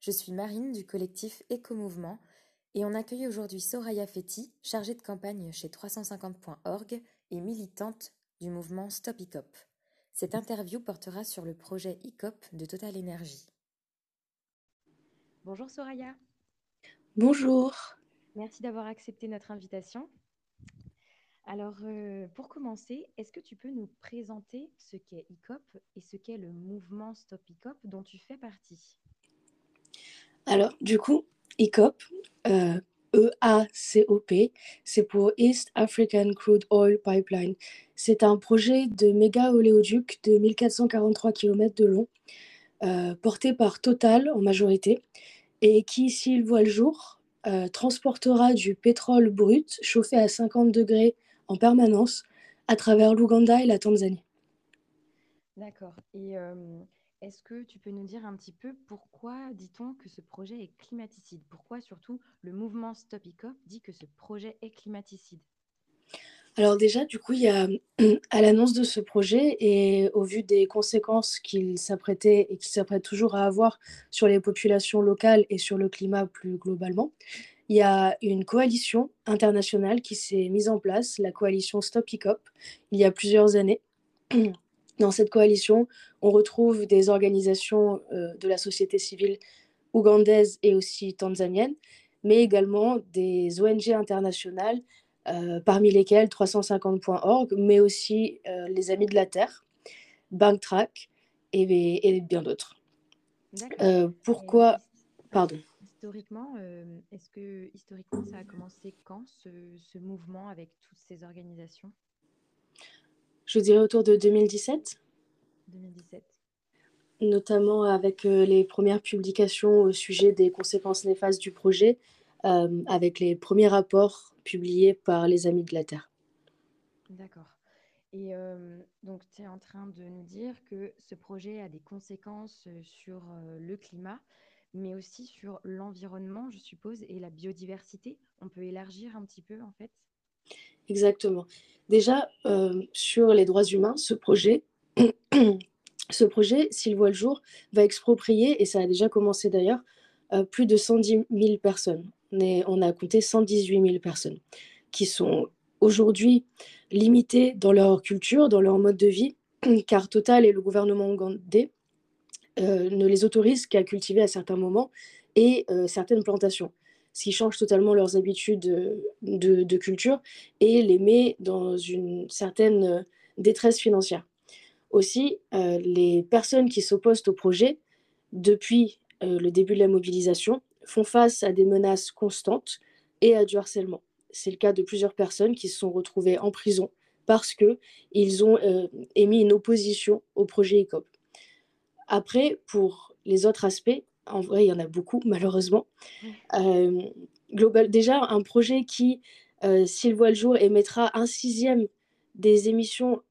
Je suis Marine du collectif Éco-Mouvement et on accueille aujourd'hui Soraya Fetti, chargée de campagne chez 350.org et militante du mouvement Stop ICOP. Cette interview portera sur le projet ICOP de Total Energy. Bonjour Soraya. Bonjour. Merci d'avoir accepté notre invitation. Alors, euh, pour commencer, est-ce que tu peux nous présenter ce qu'est ICOP et ce qu'est le mouvement Stop ICOP dont tu fais partie? Alors, du coup, ICOP, euh, E-A-C-O-P, c'est pour East African Crude Oil Pipeline. C'est un projet de méga oléoduc de 1443 km de long, euh, porté par Total en majorité, et qui, s'il voit le jour, euh, transportera du pétrole brut chauffé à 50 degrés en permanence à travers l'Ouganda et la Tanzanie. D'accord. Est-ce que tu peux nous dire un petit peu pourquoi dit-on que ce projet est climaticide? Pourquoi surtout le mouvement Stop ICOP dit que ce projet est climaticide? Alors déjà, du coup, à l'annonce de ce projet et au vu des conséquences qu'il s'apprêtait et qu'il s'apprête toujours à avoir sur les populations locales et sur le climat plus globalement, il y a une coalition internationale qui s'est mise en place, la coalition Stop ICOP, il y a plusieurs années. Dans cette coalition, on retrouve des organisations euh, de la société civile ougandaise et aussi tanzanienne, mais également des ONG internationales, euh, parmi lesquelles 350.org, mais aussi euh, les Amis de la Terre, Banktrack et, et bien d'autres. pourquoi Pardon. Historiquement, est-ce que historiquement ça a commencé quand ce, ce mouvement avec toutes ces organisations? Je dirais autour de 2017. 2017. Notamment avec euh, les premières publications au sujet des conséquences néfastes du projet, euh, avec les premiers rapports publiés par les Amis de la Terre. D'accord. Et euh, donc, tu es en train de nous dire que ce projet a des conséquences sur le climat, mais aussi sur l'environnement, je suppose, et la biodiversité. On peut élargir un petit peu, en fait? Exactement. Déjà, euh, sur les droits humains, ce projet, ce projet, s'il voit le jour, va exproprier, et ça a déjà commencé d'ailleurs, euh, plus de 110 000 personnes. On, a compté 118 000 personnes qui sont aujourd'hui limitées dans leur culture, dans leur mode de vie, car Total et le gouvernement ougandais euh, ne les autorisent qu'à cultiver à certains moments et certaines plantations ce qui change totalement leurs habitudes de, culture et les met dans une certaine détresse financière. Aussi, euh, les personnes qui s'opposent au projet, depuis euh, le début de la mobilisation, font face à des menaces constantes et à du harcèlement. C'est le cas de plusieurs personnes qui se sont retrouvées en prison parce qu'ils ont euh, émis une opposition au projet ECOP. Après, pour les autres aspects, en vrai, il y en a beaucoup, malheureusement. Euh, global, déjà, un projet qui, euh, s'il voit le jour, émettra un sixième des émissions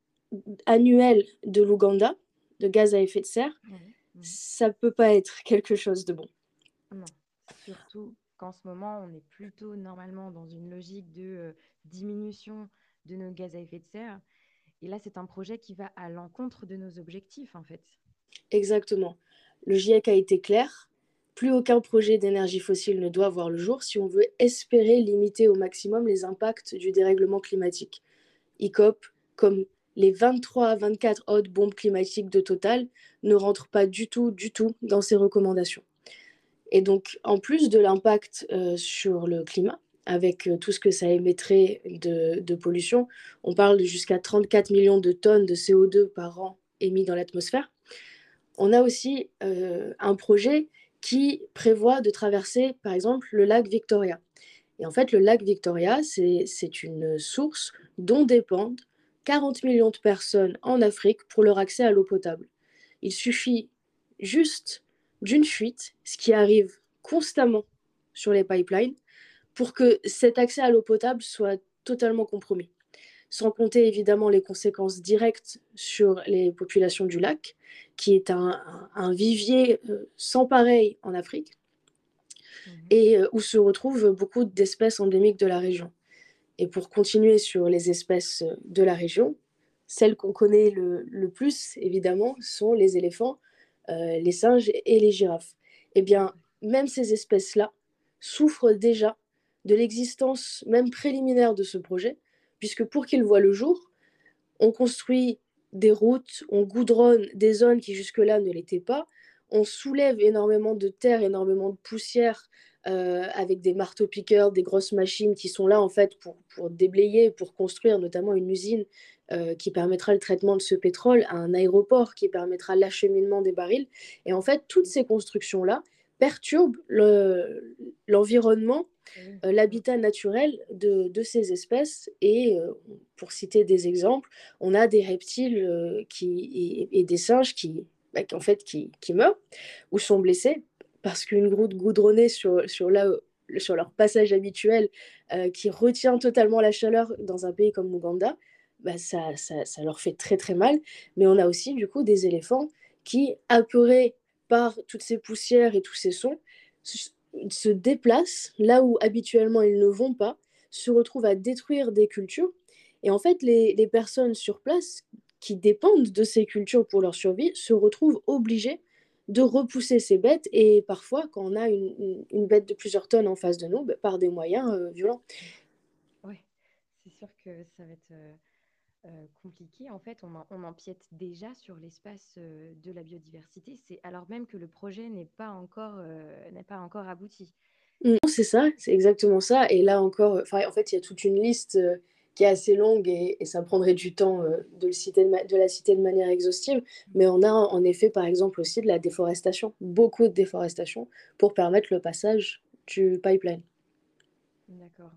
annuelles de l'Ouganda, de gaz à effet de serre, ça peut pas être quelque chose de bon. Non, surtout qu'en ce moment, on est plutôt normalement dans une logique de euh, diminution de nos gaz à effet de serre. Et là, c'est un projet qui va à l'encontre de nos objectifs, en fait. Exactement. Le GIEC a été clair. Plus aucun projet d'énergie fossile ne doit voir le jour si on veut espérer limiter au maximum les impacts du dérèglement climatique. ICOP, comme les 23 à 24 autres bombes climatiques de Total, ne rentrent pas du tout, du tout dans ces recommandations. Et donc, en plus de l'impact euh, sur le climat, avec euh, tout ce que ça émettrait de, de pollution, on parle de jusqu'à 34 millions de tonnes de CO2 par an émis dans l'atmosphère on a aussi euh, un projet qui prévoit de traverser, par exemple, le lac Victoria. Et en fait, le lac Victoria, c'est une source dont dépendent 40 millions de personnes en Afrique pour leur accès à l'eau potable. Il suffit juste d'une fuite, ce qui arrive constamment sur les pipelines pour que cet accès à l'eau potable soit totalement compromis. Sans compter évidemment les conséquences directes sur les populations du lac, qui est un, vivier euh, sans pareil en Afrique, mmh. et euh, où se retrouvent beaucoup d'espèces endémiques de la région. Et pour continuer sur les espèces de la région, celles qu'on connaît le, plus, évidemment, sont les éléphants, euh, les singes et les girafes. Eh bien, même ces espèces-là souffrent déjà de l'existence même préliminaire de ce projet, puisque pour qu'il voit le jour, on construit des routes, on goudronne des zones qui jusque-là ne l'étaient pas, on soulève énormément de terre, énormément de poussière euh, avec des marteaux-piqueurs, des grosses machines qui sont là en fait pour, pour déblayer, pour construire notamment une usine euh, qui permettra le traitement de ce pétrole, un aéroport qui permettra l'acheminement des barils. Et en fait, toutes ces constructions-là perturbent l'environnement, euh, l'habitat naturel de, de, ces espèces. Et pour citer des exemples, on a des reptiles qui, et, des singes qui, bah, en fait, qui, qui meurent ou sont blessés parce qu'une route goudronnée sur, sur, sur leur passage habituel euh, qui retient totalement la chaleur dans un pays comme l'Ouganda, bah ça, ça, ça, leur fait très très mal. Mais on a aussi du coup des éléphants qui, apeurés par toutes ces poussières et tous ces sons, se, déplacent là où habituellement ils ne vont pas, se retrouvent à détruire des cultures. Et en fait, les, les personnes sur place qui dépendent de ces cultures pour leur survie se retrouvent obligées de repousser ces bêtes et parfois quand on a une, une, bête de plusieurs tonnes en face de nous, bah, par des moyens euh, violents. Oui, c'est sûr que ça va être euh, compliqué. En fait, on, on, empiète déjà sur l'espace de la biodiversité, c'est alors même que le projet n'est pas encore, n'est pas encore abouti. C'est ça, c'est exactement ça. Et là encore, en fait, il y a toute une liste qui est assez longue et, ça prendrait du temps euh, de, le citer de, la citer de manière exhaustive. Mais on a en effet, par exemple, aussi de la déforestation, beaucoup de déforestation pour permettre le passage du pipeline. D'accord.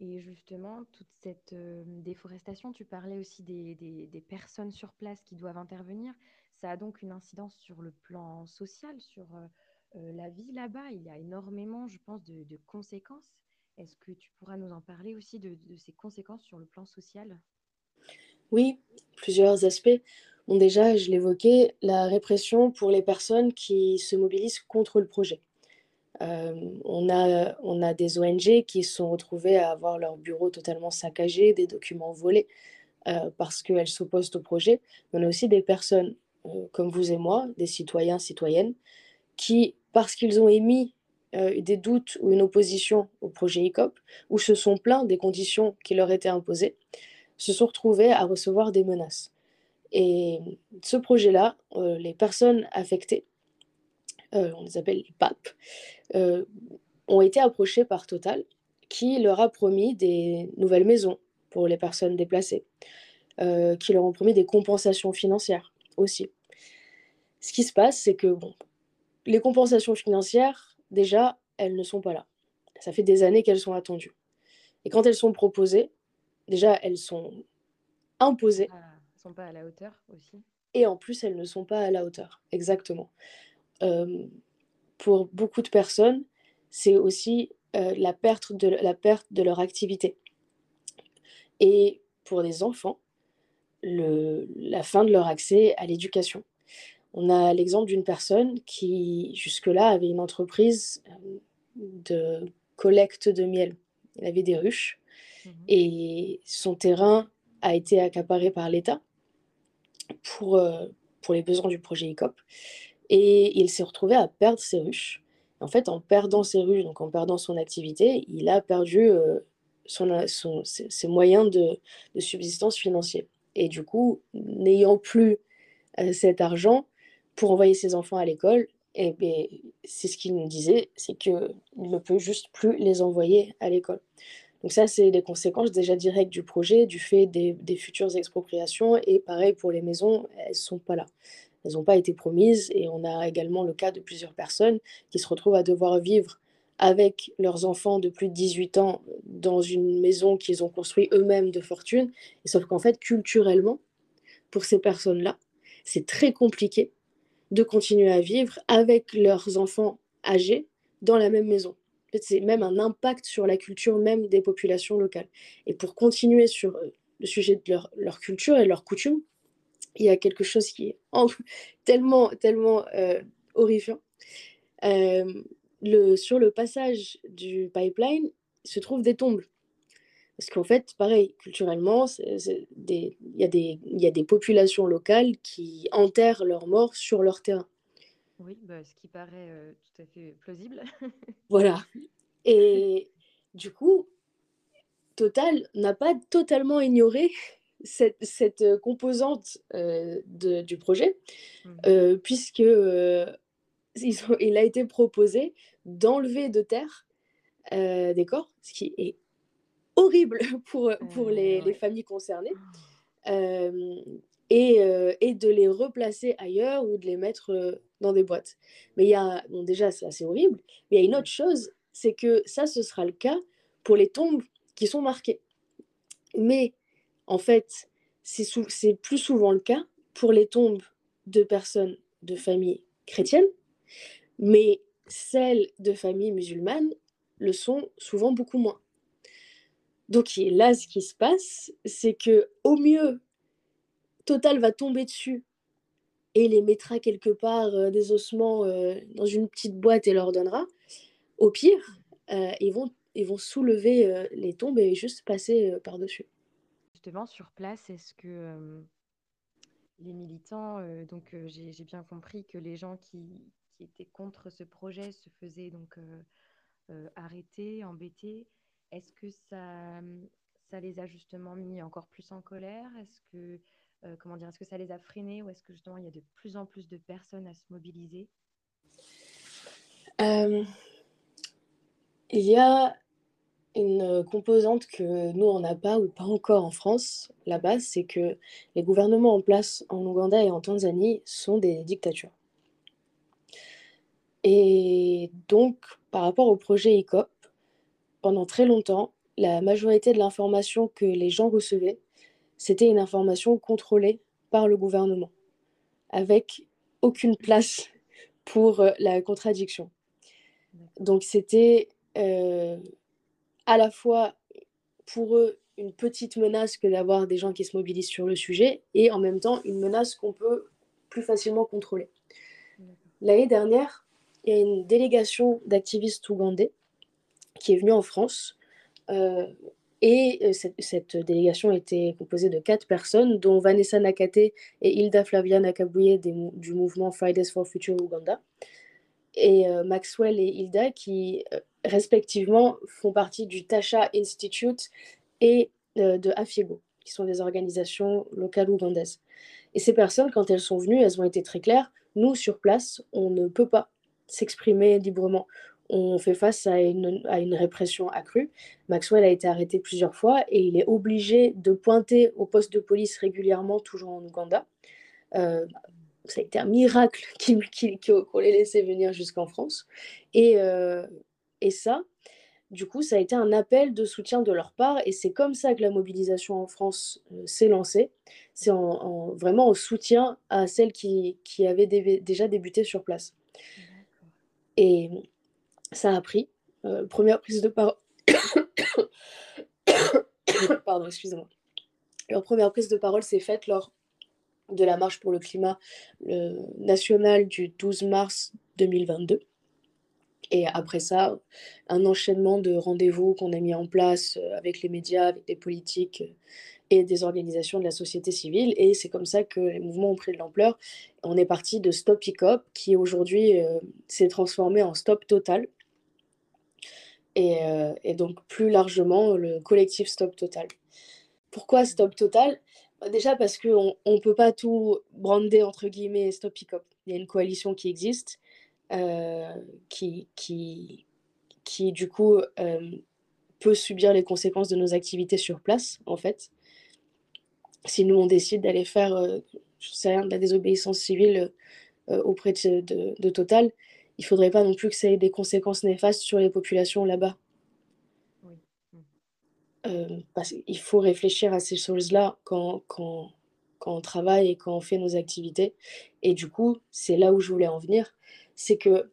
Et justement, toute cette euh, déforestation, tu parlais aussi des, personnes sur place qui doivent intervenir. Ça a donc une incidence sur le plan social, sur euh, la vie là-bas. Il y a énormément, je pense, de, de conséquences. Est-ce que tu pourras nous en parler aussi de, ces conséquences sur le plan social? Oui, plusieurs aspects. Bon, déjà, je l'évoquais, la répression pour les personnes qui se mobilisent contre le projet. Euh, on, a, des ONG qui se sont retrouvées à avoir leur bureau totalement saccagé, des documents volés euh, parce qu'elles s'opposent au projet. on a aussi des personnes euh, comme vous et moi, des citoyens, citoyennes, qui, parce qu'ils ont émis des doutes ou une opposition au projet ICOP, ou se sont plaints des conditions qui leur étaient imposées, se sont retrouvés à recevoir des menaces. Et ce projet-là, les personnes affectées, on les appelle les PAP, ont été approchées par Total, qui leur a promis des nouvelles maisons pour les personnes déplacées, qui leur ont promis des compensations financières aussi. Ce qui se passe, c'est que bon, les compensations financières, déjà, elles ne sont pas là. Ça fait des années qu'elles sont attendues. Et quand elles sont proposées, déjà, elles sont imposées. elles ne sont pas à la hauteur aussi? Et en plus, elles ne sont pas à la hauteur. Exactement. Euh, pour beaucoup de personnes, c'est aussi euh, la, perte de, la perte de leur activité. Et pour des enfants, le, la fin de leur accès à l'éducation. On a l'exemple d'une personne qui, jusque-là, avait une entreprise euh, de collecte de miel. Elle avait des ruches mmh et son terrain a été accaparé par l'État pour, euh, pour les besoins du projet ICOP. Et il s'est retrouvé à perdre ses ruches. En fait, en perdant ses ruches, donc en perdant son activité, il a perdu euh, son, ses, moyens de, subsistance financier. Et du coup, n'ayant plus cet argent, pour envoyer ses enfants à l'école, et ben, c'est ce qu'il nous disait, c'est qu'il ne peut juste plus les envoyer à l'école. Donc ça, c'est les conséquences déjà directes du projet, du fait des, futures expropriations. Et pareil pour les maisons, elles ne sont pas là. Elles n'ont pas été promises. Et on a également le cas de plusieurs personnes qui se retrouvent à devoir vivre avec leurs enfants de plus de 18 ans dans une maison qu'ils ont construite eux-mêmes de fortune. Et sauf qu'en fait, culturellement, pour ces personnes-là, c'est très compliqué de continuer à vivre avec leurs enfants âgés dans la même maison. c'est même un impact sur la culture même des populations locales. Et pour continuer sur euh, le sujet de leur, leur culture et leurs coutumes, il y a quelque chose qui est tellement, tellement euh, horrifiant. Euh, le, sur le passage du pipeline se trouvent des tombes. Parce qu'en fait, pareil, culturellement, il y, a des, y a des populations locales qui enterrent leurs morts sur leur terrain. Oui, bah, ce qui paraît euh, tout à fait plausible. voilà. Et du coup, Total n'a pas totalement ignoré cette, cette composante euh, de, du projet, mmh. euh, puisque il a été proposé d'enlever de terre des corps, ce qui est horrible pour, pour les, les familles concernées. Oh et, euh, et, de les replacer ailleurs ou de les mettre euh, dans des boîtes. Mais il y a, bon déjà c'est assez horrible, mais il y a une autre chose, c'est que ça ce sera le cas pour les tombes qui sont marquées. Mais en fait, c'est plus souvent le cas pour les tombes de personnes de familles chrétiennes, mais celles de familles musulmanes le sont souvent beaucoup moins. Donc là, ce qui se passe, c'est que au mieux, Total va tomber dessus et les mettra quelque part euh, des ossements euh, dans une petite boîte et leur donnera. Au pire, euh, ils, vont, ils vont soulever les tombes et juste passer par-dessus. Justement, sur place, est-ce que les militants, donc j'ai bien compris que les gens qui, étaient contre ce projet se faisaient donc arrêter, embêter. Est-ce que ça, ça les a justement mis encore plus en colère? Est-ce que comment dire, est-ce que ça les a freinés ou est-ce que justement il y a de plus en plus de personnes à se mobiliser? Il y a une composante que nous, on n'a pas ou pas encore en France, là-bas, c'est que les gouvernements en place en Ouganda et en Tanzanie sont des dictatures. Et donc, par rapport au projet ICOP, pendant très longtemps, la majorité de l'information que les gens recevaient c'était une information contrôlée par le gouvernement, avec aucune place pour euh, la contradiction. Donc c'était euh, à la fois pour eux une petite menace que d'avoir des gens qui se mobilisent sur le sujet, et en même temps une menace qu'on peut plus facilement contrôler. L'année dernière, il y a une délégation d'activistes ougandais qui est venue en France euh, et euh, cette, délégation était composée de quatre personnes, dont Vanessa Nakate et Hilda Flavia Nakabouye du mouvement Fridays for Future Uganda, et euh, Maxwell et Hilda qui euh, respectivement font partie du Tasha Institute et de Afiego, qui sont des organisations locales ougandaises. Et ces personnes, quand elles sont venues, elles ont été très claires. Nous, sur place, on ne peut pas s'exprimer librement on fait face à une, à une, répression accrue. Maxwell a été arrêté plusieurs fois et il est obligé de pointer au poste de police régulièrement, toujours en Ouganda. Euh, ça a été un miracle qu'on l'ait laissé venir jusqu'en France. Et, euh, et ça, du coup, ça a été un appel de soutien de leur part et c'est comme ça que la mobilisation en France euh, s'est lancée. C'est en, vraiment en soutien à celles qui, qui avaient déjà débuté sur place. Et ça a pris. Euh, première prise de parole. Pardon, excusez-moi. Leur première prise de parole s'est faite lors de la marche pour le climat national du 12 mars 2022. Et après ça, un enchaînement de rendez-vous qu'on a mis en place euh, avec les médias, avec des politiques euh, et des organisations de la société civile. Et c'est comme ça que les mouvements ont pris de l'ampleur. On est parti de Stop ICOP, qui aujourd'hui s'est transformé en Stop Total, euh, et, donc plus largement le collectif Stop Total. Pourquoi Stop Total? Bah, Déjà parce qu'on ne peut pas tout brander entre guillemets Stop Hiccup. Il y a une coalition qui existe, euh, qui, qui, qui du coup euh, peut subir les conséquences de nos activités sur place en fait. Si nous on décide d'aller faire, je sais rien, de la désobéissance civile auprès de, de, de Total, il faudrait pas non plus que ça ait des conséquences néfastes sur les populations là-bas. Oui. Euh, parce qu'il faut réfléchir à ces choses-là quand, quand, quand, on travaille et quand on fait nos activités. Et du coup, c'est là où je voulais en venir. C'est que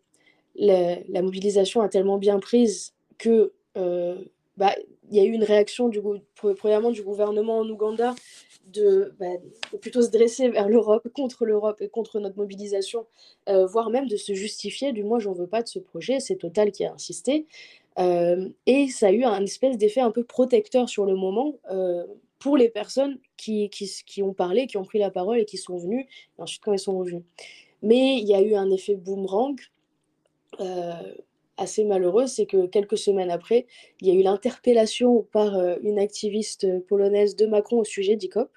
la, mobilisation a tellement bien prise que bah, il y a eu une réaction du, premièrement du gouvernement en Ouganda bah, de, plutôt se dresser vers l'Europe, contre l'Europe et contre notre mobilisation, voire même de se justifier du moins j'en veux pas de ce projet, c'est Total qui a insisté. et ça a eu un espèce d'effet un peu protecteur sur le moment pour les personnes qui, qui, qui, ont parlé, qui ont pris la parole et qui sont venues, et ensuite quand ils sont revenus. Mais il y a eu un effet boomerang euh, assez malheureux, c'est que quelques semaines après, il y a eu l'interpellation par euh, une activiste polonaise de Macron au sujet d'ICOP.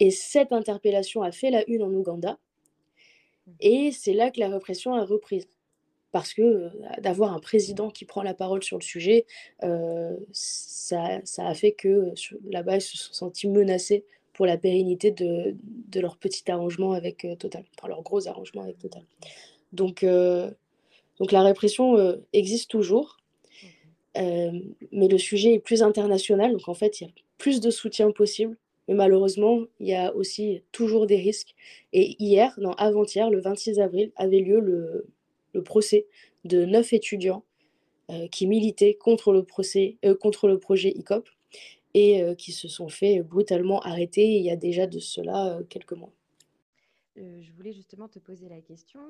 Et cette interpellation a fait la une en Ouganda. Et c'est là que la répression a repris parce que euh, d'avoir un président qui prend la parole sur le sujet, ça, ça, a fait que là-bas, ils se sont sentis menacés pour la pérennité de, de leur petit arrangement avec euh, Total, enfin leur gros arrangement avec Total. Donc, donc la répression existe toujours, mais le sujet est plus international, donc en fait, il y a plus de soutien possible. Mais malheureusement, il y a aussi toujours des risques. Et hier, non, avant-hier, le 26 avril, avait lieu le, le procès de neuf étudiants euh, qui militaient contre le, procès, euh, contre le projet ICOP et euh, qui se sont fait brutalement arrêter il y a déjà de cela quelques mois. je voulais justement te poser la question.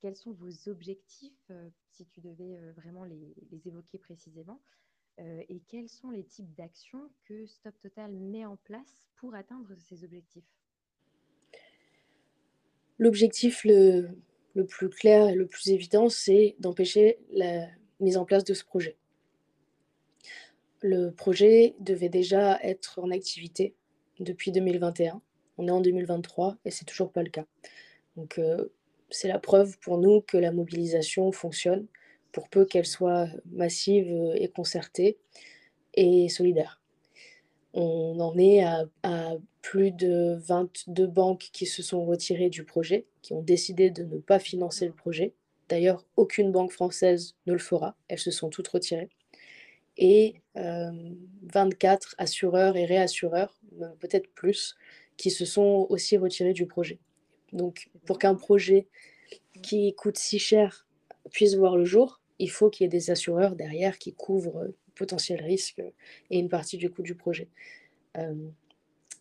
Quels sont vos objectifs, si tu devais vraiment les, les, évoquer précisément, et quels sont les types d'actions que Stop Total met en place pour atteindre ces objectifs? L'objectif le, le plus clair et le plus évident, c'est d'empêcher la mise en place de ce projet. Le projet devait déjà être en activité depuis 2021. On est en 2023 et c'est toujours pas le cas. Donc euh, c'est la preuve pour nous que la mobilisation fonctionne, pour peu qu'elle soit massive et concertée et solidaire. On en est à, plus de 22 banques qui se sont retirées du projet, qui ont décidé de ne pas financer le projet. D'ailleurs, aucune banque française ne le fera. Elles se sont toutes retirées. Et 24 euh, assureurs et réassureurs, euh, peut-être plus, qui se sont aussi retirés du projet. Donc, pour qu'un projet qui coûte si cher puisse voir le jour, il faut qu'il y ait des assureurs derrière qui couvrent potentiels risques et une partie du coût du projet. Euh,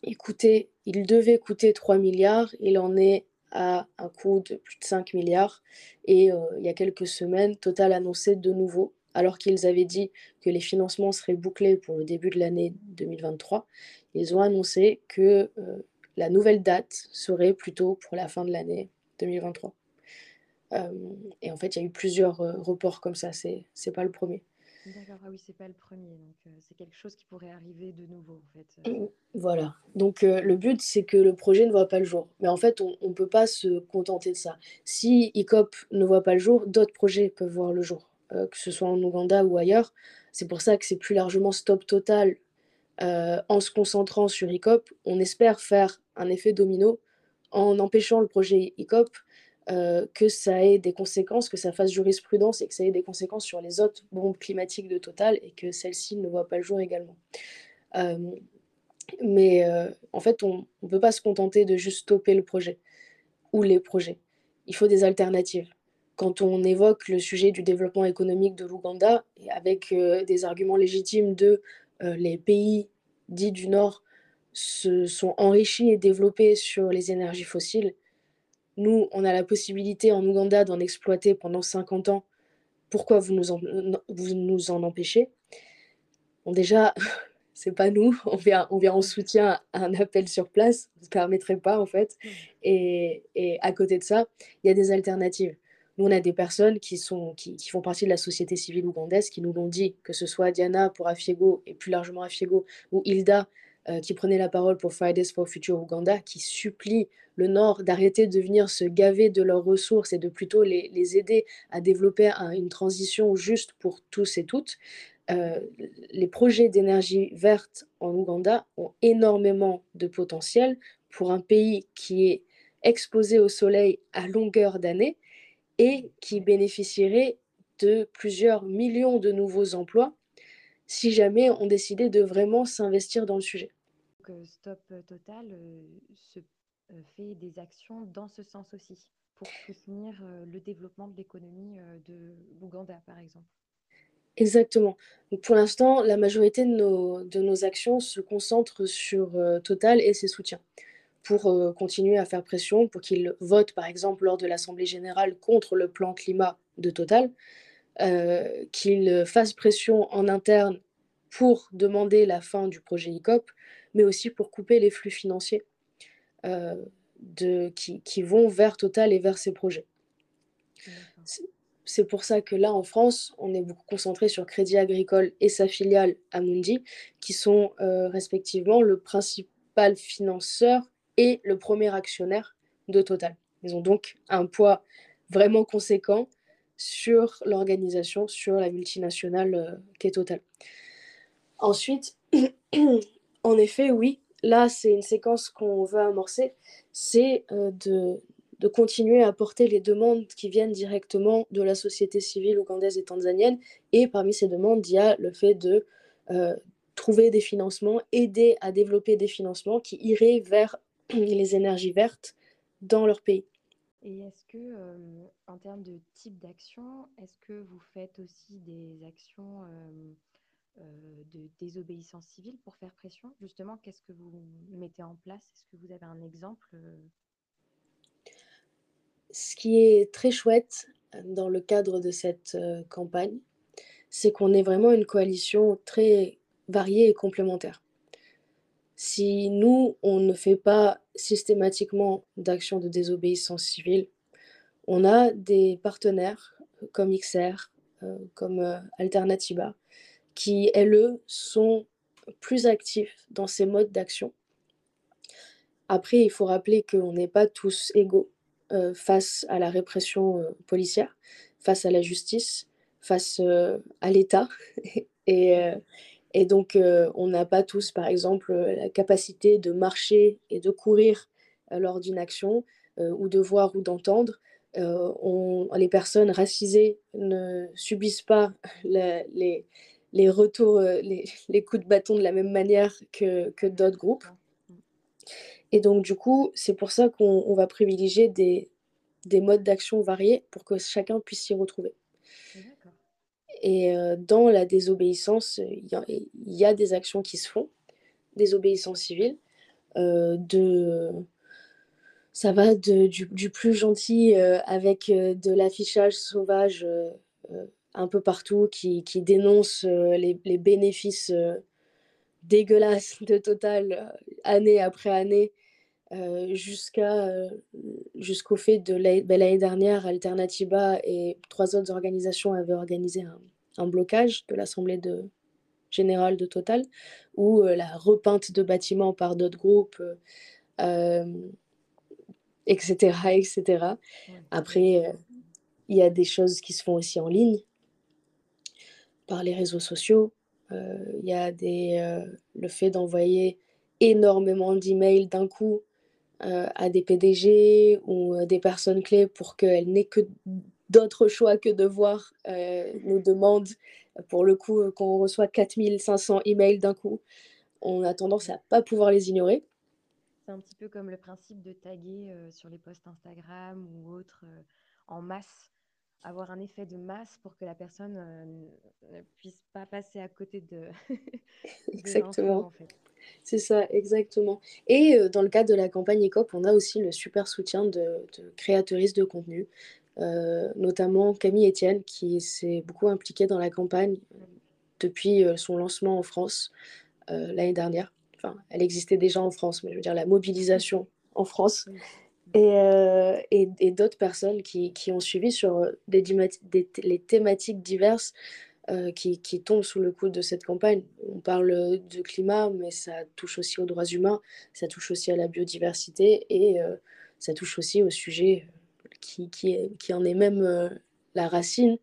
écoutez, il devait coûter 3 milliards, il en est à un coût de plus de 5 milliards. Et euh, il y a quelques semaines, Total annonçait de nouveau, alors qu'ils avaient dit que les financements seraient bouclés pour le début de l'année 2023, ils ont annoncé que euh, la nouvelle date serait plutôt pour la fin de l'année 2023. et en fait, il y a eu plusieurs reports comme ça, c'est pas le premier. D'accord, ah oui, c'est pas le premier, donc euh, c'est quelque chose qui pourrait arriver de nouveau en fait. Euh. Voilà, donc euh, le but c'est que le projet ne voit pas le jour. Mais en fait, on ne peut pas se contenter de ça. Si ICOP ne voit pas le jour, d'autres projets peuvent voir le jour, que ce soit en Ouganda ou ailleurs. C'est pour ça que c'est plus largement stop total. en se concentrant sur ICOP, on espère faire un effet domino en empêchant le projet ICOP euh, que ça ait des conséquences, que ça fasse jurisprudence et que ça ait des conséquences sur les autres bombes climatiques de Total et que celle-ci ne voit pas le jour également. Euh, mais euh, en fait, on ne peut pas se contenter de juste stopper le projet ou les projets. Il faut des alternatives. Quand on évoque le sujet du développement économique de l'Ouganda, avec des arguments légitimes de les pays dits du Nord se sont enrichis et développés sur les énergies fossiles, nous, on a la possibilité en Ouganda d'en exploiter pendant 50 ans. Pourquoi vous nous en, vous nous en empêchez? Bon, déjà, c'est pas nous. On vient, on vient en soutien à un appel sur place. Ça ne permettrait pas, en fait. Mmh. Et, et, à côté de ça, il y a des alternatives. Nous, on a des personnes qui, sont, qui, font partie de la société civile ougandaise qui nous l'ont dit, que ce soit Diana pour Afiego et plus largement Afiego, ou Hilda euh, qui prenait la parole pour Fridays for Future Uganda, qui supplie le Nord d'arrêter de venir se gaver de leurs ressources et de plutôt les, aider à développer une transition juste pour tous et toutes. Euh, les projets d'énergie verte en Ouganda ont énormément de potentiel pour un pays qui est exposé au soleil à longueur d'année et qui bénéficierait de plusieurs millions de nouveaux emplois si jamais on décidait de vraiment s'investir dans le sujet. Stop Total se fait des actions dans ce sens aussi. pour soutenir le développement de l'économie de l'Ouganda, par exemple. Exactement. pour l'instant, la majorité de nos, de nos actions se concentrent sur Total et ses soutiens pour continuer à faire pression, pour qu'ils votent, par exemple, lors de l'Assemblée générale contre le plan climat de Total, qu'ils fassent pression en interne pour demander la fin du projet ICOP, mais aussi pour couper les flux financiers de, qui, qui, vont vers Total et vers ces projets. C'est pour ça que là, en France, on est beaucoup concentré sur Crédit Agricole et sa filiale Amundi, qui sont euh, respectivement le principal financeur et le premier actionnaire de Total. Ils ont donc un poids vraiment conséquent sur l'organisation, sur la multinationale euh, qu'est Total. Ensuite, en effet, oui, là, c'est une séquence qu'on veut amorcer, c'est euh, de, de, continuer à porter les demandes qui viennent directement de la société civile ougandaise et tanzanienne. Et parmi ces demandes, il y a le fait de euh, trouver des financements, aider à développer des financements qui iraient vers les énergies vertes dans leur pays. Et est-ce que, euh, en termes de type d'action, est-ce que vous faites aussi des actions euh, de désobéissance civile pour faire pression? Justement, qu'est-ce que vous mettez en place? Est-ce que vous avez un exemple euh? Ce qui est très chouette euh, dans le cadre de cette campagne, c'est qu'on est vraiment une coalition très variée et complémentaire. Si nous, on ne fait pas systématiquement d'actions de désobéissance civile, on a des partenaires comme XR, comme Alternativa, qui, elles, sont plus actifs dans ces modes d'action. Après, il faut rappeler qu'on n'est pas tous égaux euh, face à la répression euh, policière, face à la justice, face euh, à l'État. et, et, donc, on n'a pas tous, par exemple, la capacité de marcher et de courir lors d'une action, ou de voir ou d'entendre. Les personnes racisées ne subissent pas les, retours, euh, les, coups de bâton de la même manière que, d'autres groupes. Et donc, du coup, c'est pour ça qu'on va privilégier des, des modes d'action variés pour que chacun puisse s'y retrouver. Et euh, dans la désobéissance, il y, a des actions qui se font, désobéissance civile, euh, de, ça va de, du, plus gentil avec de l'affichage sauvage un peu partout qui, qui dénoncent euh, les, les, bénéfices euh, dégueulasses de Total euh, année après année, jusqu'à jusqu'au fait de ben, l'année dernière, Alternativa et trois autres organisations avaient organisé un, un blocage de l'Assemblée de, générale de Total, ou la repeinte de bâtiments par d'autres groupes, etc. etc. Après, il y a des choses qui se font aussi en ligne par les réseaux sociaux. Euh, il y a des, euh, le fait d'envoyer énormément d'emails d'un coup euh, à des PDG ou des personnes clés pour qu'elles n'aient que d'autres choix que de voir nos demandes. Pour le coup, quand on reçoit 4500 emails d'un coup, on a tendance à pas pouvoir les ignorer. C'est un petit peu comme le principe de taguer sur les posts Instagram ou autres en masse avoir un effet de masse pour que la personne euh, ne puisse pas passer à côté de. exactement. C'est ça, exactement. Et euh, dans le cadre de la campagne ECOP, on a aussi le super soutien de, de créatrices de contenu, euh, notamment Camille Etienne, qui s'est beaucoup impliquée dans la campagne depuis son lancement en France l'année dernière. Enfin, elle existait déjà en France, mais je veux dire la mobilisation en France. Euh, et, d'autres personnes qui, ont suivi sur euh, les thématiques diverses euh, qui, tombent sous le coup de cette campagne. On parle de climat, mais ça touche aussi aux droits humains, ça touche aussi à la biodiversité et ça touche aussi au sujet qui, qui en est même la racine,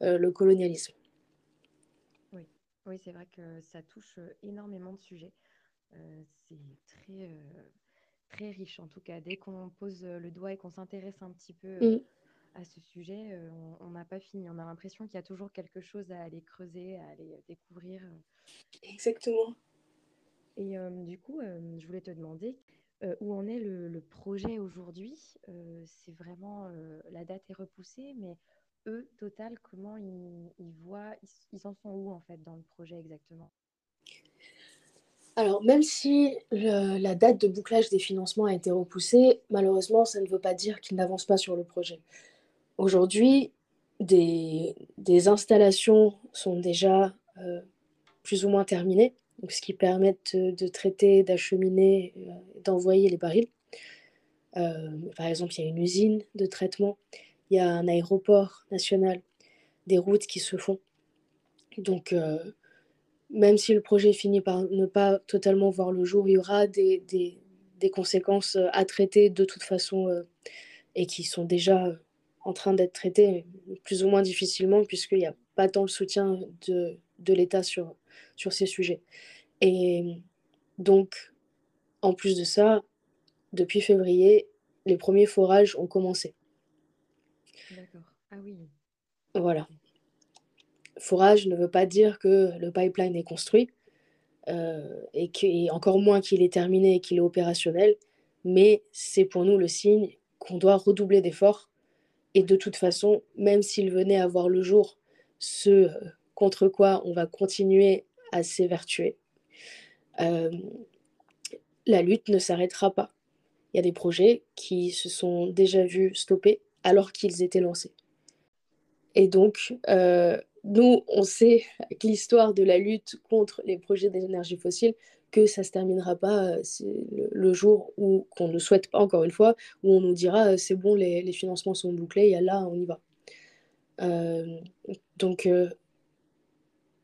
le colonialisme. Oui, oui c'est vrai que ça touche énormément de sujets. c'est très très riche en tout cas. Dès qu'on pose euh, le doigt et qu'on s'intéresse un petit peu euh, mm. à ce sujet, euh, on n'a pas fini. On a l'impression qu'il y a toujours quelque chose à aller creuser, à aller découvrir. Exactement. Et du coup, je voulais te demander, où en est le, projet aujourd'hui? C'est vraiment, la date est repoussée, mais eux, Total, comment ils, voient, ils, en sont où en fait dans le projet exactement? Alors, même si la date de bouclage des financements a été repoussée, malheureusement, ça ne veut pas dire qu'ils n'avancent pas sur le projet. Aujourd'hui, des, installations sont déjà euh, plus ou moins terminées, ce qui permet de, traiter, d'acheminer, euh, d'envoyer les barils. Euh, par exemple, il y a une usine de traitement, il y a un aéroport national, des routes qui se font. Donc, même si le projet finit par ne pas totalement voir le jour, il y aura des, conséquences à traiter de toute façon et qui sont déjà en train d'être traitées plus ou moins difficilement puisqu'il n'y a pas tant le soutien de, de l'État sur, sur ces sujets. Et donc, en plus de ça, depuis février, les premiers forages ont commencé. D'accord. Ah oui. Voilà. Forage ne veut pas dire que le pipeline est construit, euh, et, encore moins qu'il est terminé et qu'il est opérationnel, mais c'est pour nous le signe qu'on doit redoubler d'efforts. Et de toute façon, même s'il venait à voir le jour, ce euh, contre quoi on va continuer à s'évertuer, euh, la lutte ne s'arrêtera pas. Il y a des projets qui se sont déjà vus stopper alors qu'ils étaient lancés. Et donc, euh, nous, on sait, avec l'histoire de la lutte contre les projets des énergies fossiles, que ça ne se terminera pas euh, le, jour où, qu'on ne souhaite pas encore une fois, où on nous dira euh, c'est bon, les, financements sont bouclés, et là, on y va. donc,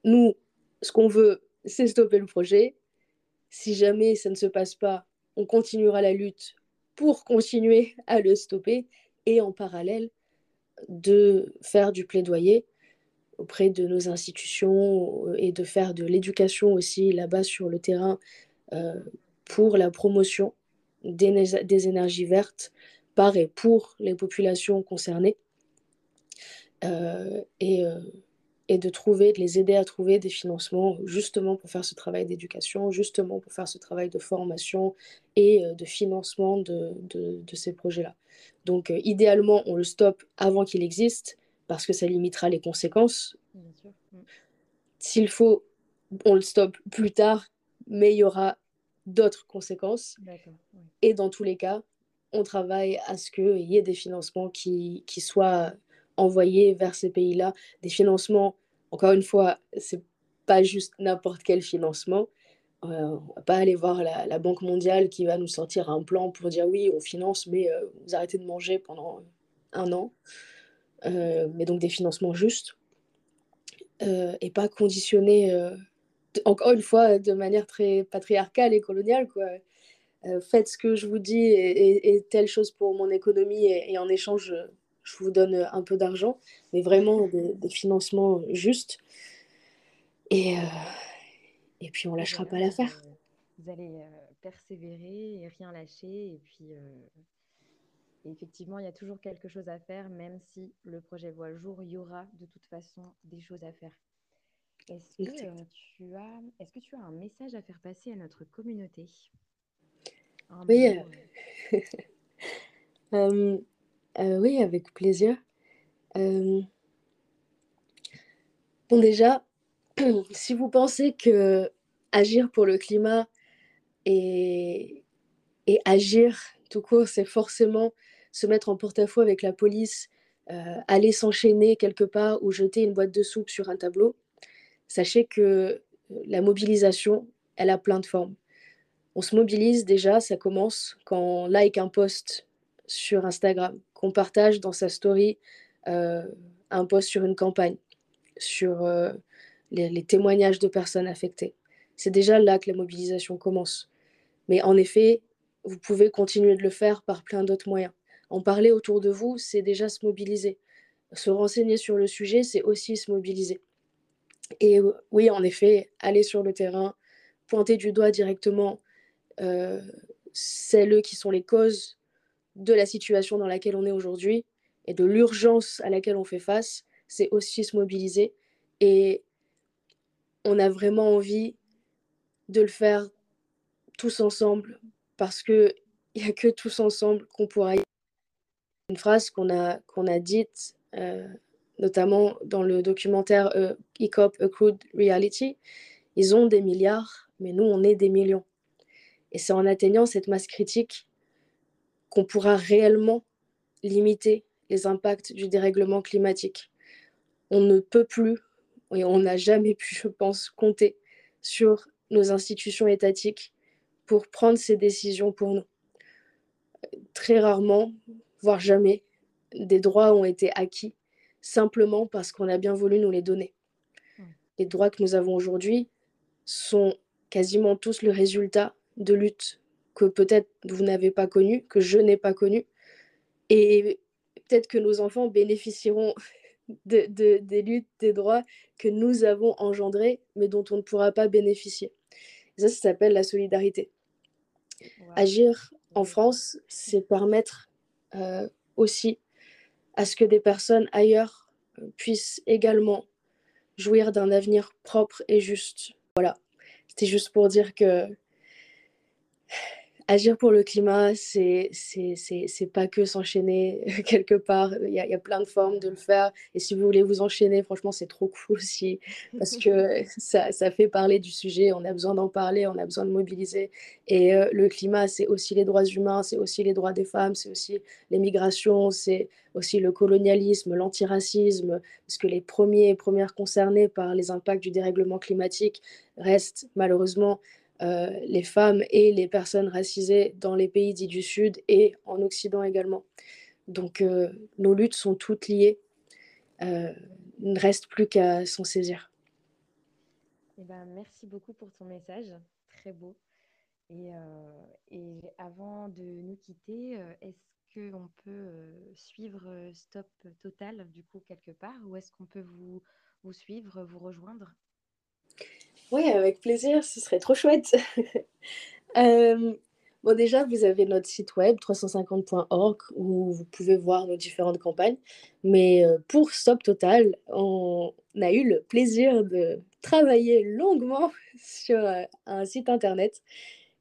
nous, ce qu'on veut, c'est stopper le projet. Si jamais ça ne se passe pas, on continuera la lutte pour continuer à le stopper et en parallèle de faire du plaidoyer auprès de nos institutions et de faire de l'éducation aussi là-bas sur le terrain euh, pour la promotion des, énergies vertes par et pour les populations concernées. Euh, euh, et, de trouver, de les aider à trouver des financements justement pour faire ce travail d'éducation, justement pour faire ce travail de formation et de financement de, de, de ces projets-là. Donc idéalement, on le stoppe avant qu'il existe parce que ça limitera les conséquences. Mm. S'il faut, on le stoppe plus tard, mais il y aura d'autres conséquences. Et dans tous les cas, on travaille à ce qu'il y ait des financements qui, qui soient envoyés vers ces pays-là. Des financements, encore une fois, c'est pas juste n'importe quel financement. Euh, on va pas aller voir la, Banque mondiale qui va nous sortir un plan pour dire oui, on finance, mais euh, vous arrêtez de manger pendant un an. Euh, mais donc des financements justes euh, et pas conditionnés, euh, encore une fois, de manière très patriarcale et coloniale. Faites ce que je vous dis et, telle chose pour mon économie et, en échange, je vous donne un peu d'argent, mais vraiment des, financements justes. Et, et puis on lâchera pas l'affaire. Vous allez persévérer et rien lâcher et puis effectivement, il y a toujours quelque chose à faire, même si le projet voit le jour, il y aura de toute façon des choses à faire. Est-ce que, euh, tu as, est que tu as un message à faire passer à notre communauté? Oui, euh, euh, oui, avec plaisir. bon, déjà, si vous pensez que agir pour le climat et, agir tout court, c'est forcément se mettre en porte-à-faux avec la police, euh, aller s'enchaîner quelque part ou jeter une boîte de soupe sur un tableau, sachez que euh, la mobilisation, elle a plein de formes. On se mobilise déjà, ça commence quand on like un post sur Instagram, qu'on partage dans sa story euh, un post sur une campagne, sur les, les, témoignages de personnes affectées. C'est déjà là que la mobilisation commence. Mais en effet, vous pouvez continuer de le faire par plein d'autres moyens. En parler autour de vous, c'est déjà se mobiliser. Se renseigner sur le sujet, c'est aussi se mobiliser. Et euh, oui, en effet, aller sur le terrain, pointer du doigt directement euh, celles qui sont les causes de la situation dans laquelle on est aujourd'hui et de l'urgence à laquelle on fait face, c'est aussi se mobiliser. Et on a vraiment envie de le faire tous ensemble parce que il n'y a que tous ensemble qu'on pourra une phrase qu'on a, a dite, euh, notamment dans le documentaire euh, ECOP Accrued Reality. Ils ont des milliards, mais nous, on est des millions. Et c'est en atteignant cette masse critique qu'on pourra réellement limiter les impacts du dérèglement climatique. On ne peut plus, et on n'a jamais pu, je pense, compter sur nos institutions étatiques pour prendre ces décisions pour nous. Très rarement, voire jamais, des droits ont été acquis simplement parce qu'on a bien voulu nous les donner. Hmm. Les droits que nous avons aujourd'hui sont quasiment tous le résultat de luttes que peut-être vous n'avez pas connues, que je n'ai pas connues. Et peut-être que nos enfants bénéficieront de, des luttes, des droits que nous avons engendrés, mais dont on ne pourra pas bénéficier. ça, ça s'appelle la solidarité. Agir en France, c'est permettre euh, aussi à ce que des personnes ailleurs euh, puissent également jouir d'un avenir propre et juste. Voilà, c'était juste pour dire que agir pour le climat, c'est c'est pas que s'enchaîner quelque part. Il y, a, il y, a, plein de formes de le faire. Et si vous voulez vous enchaîner, franchement, c'est trop cool aussi parce que ça, ça, fait parler du sujet. On a besoin d'en parler, on a besoin de mobiliser. Et euh, le climat, c'est aussi les droits humains, c'est aussi les droits des femmes, c'est aussi les migrations, c'est aussi le colonialisme, l'antiracisme, parce que les premiers et premières concernés par les impacts du dérèglement climatique restent malheureusement euh, les femmes et les personnes racisées dans les pays dits du Sud et en Occident également. Donc euh, nos luttes sont toutes liées. Euh, il ne reste plus qu'à s'en saisir. Eh ben, merci beaucoup pour ton message, très beau. Et, avant de nous quitter, est-ce qu'on peut suivre Stop Total du coup quelque part ou est-ce qu'on peut vous suivre, vous rejoindre? Oui, avec plaisir, ce serait trop chouette. Euh, bon, déjà, vous avez notre site web 350.org où vous pouvez voir nos différentes campagnes. Mais euh, pour Stop Total, on a eu le plaisir de travailler longuement sur euh, un site internet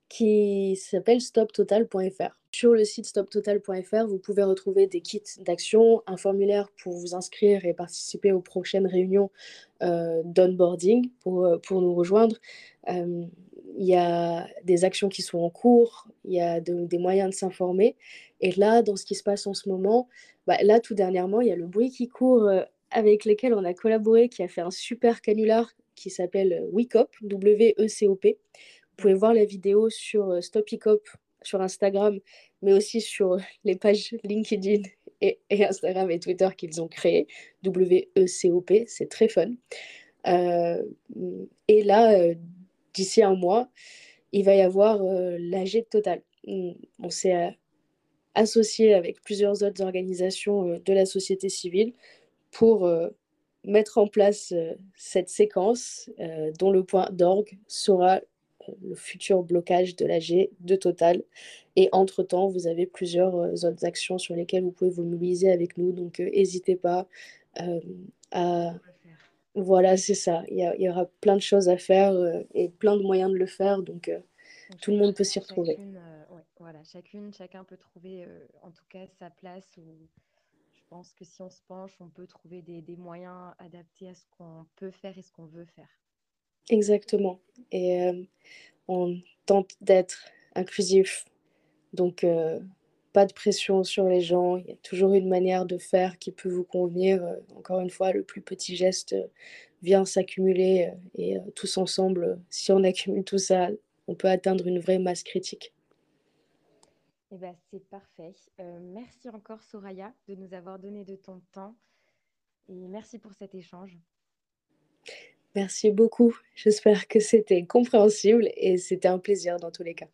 qui s'appelle stoptotal.fr. Sur le site stoptotal.fr, vous pouvez retrouver des kits d'action, un formulaire pour vous inscrire et participer aux prochaines réunions euh, d'onboarding pour, euh, pour nous rejoindre. Euh, il y a des actions qui sont en cours, il y a des moyens de s'informer. Et là, dans ce qui se passe en ce moment, bah, là, tout dernièrement, il y a le bruit qui court avec lequel on a collaboré, qui a fait un super canular qui s'appelle WeCop, W-E-C-O-P. Vous pouvez voir la vidéo sur Stopicop sur Instagram, mais aussi sur les pages LinkedIn et, Instagram et Twitter qu'ils ont créées, W-E-C-O-P, c'est très fun. Euh, et là, euh, d'ici un mois, il va y avoir euh, l'AG Total. On s'est associé avec plusieurs autres organisations de la société civile pour mettre en place cette séquence dont le point d'orgue sera le futur blocage de l'AG de Total. Et entre-temps, vous avez plusieurs euh, autres actions sur lesquelles vous pouvez vous mobiliser avec nous. Donc, euh, n'hésitez pas euh, à... Voilà, c'est ça. Il y, y, aura plein de choses à faire et plein de moyens de le faire. Donc, tout le monde peut s'y retrouver. voilà, chacune, chacun peut trouver en tout cas sa place. Où je pense que si on se penche, on peut trouver des, des moyens adaptés à ce qu'on peut faire et ce qu'on veut faire. Exactement. Et euh, on tente d'être inclusif. Donc, euh, pas de pression sur les gens. Il y a toujours une manière de faire qui peut vous convenir. Euh, encore une fois, le plus petit geste vient s'accumuler. et tous ensemble, si on accumule tout ça, on peut atteindre une vraie masse critique. Eh ben, c'est parfait. merci encore, Soraya, de nous avoir donné de ton temps. Et merci pour cet échange. Merci beaucoup. J'espère que c'était compréhensible et c'était un plaisir dans tous les cas.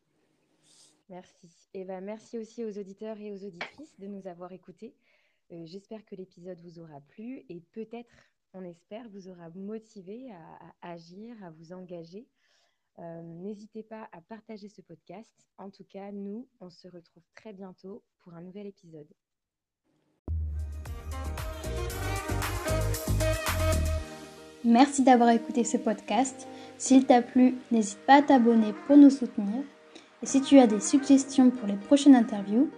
Merci. Et ben, merci aussi aux auditeurs et aux auditrices de nous avoir écoutés. Euh, j'espère que l'épisode vous aura plu et peut-être, on espère, vous aura motivé à, agir, à vous engager. Euh, n'hésitez pas à partager ce podcast. En tout cas, nous, on se retrouve très bientôt pour un nouvel épisode. Merci d'avoir écouté ce podcast. S'il t'a plu, n'hésite pas à t'abonner pour nous soutenir. Et si tu as des suggestions pour les prochaines interviews,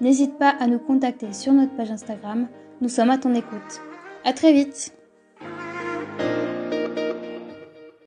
n'hésite pas à nous contacter sur notre page Instagram. Nous sommes à ton écoute. À très vite!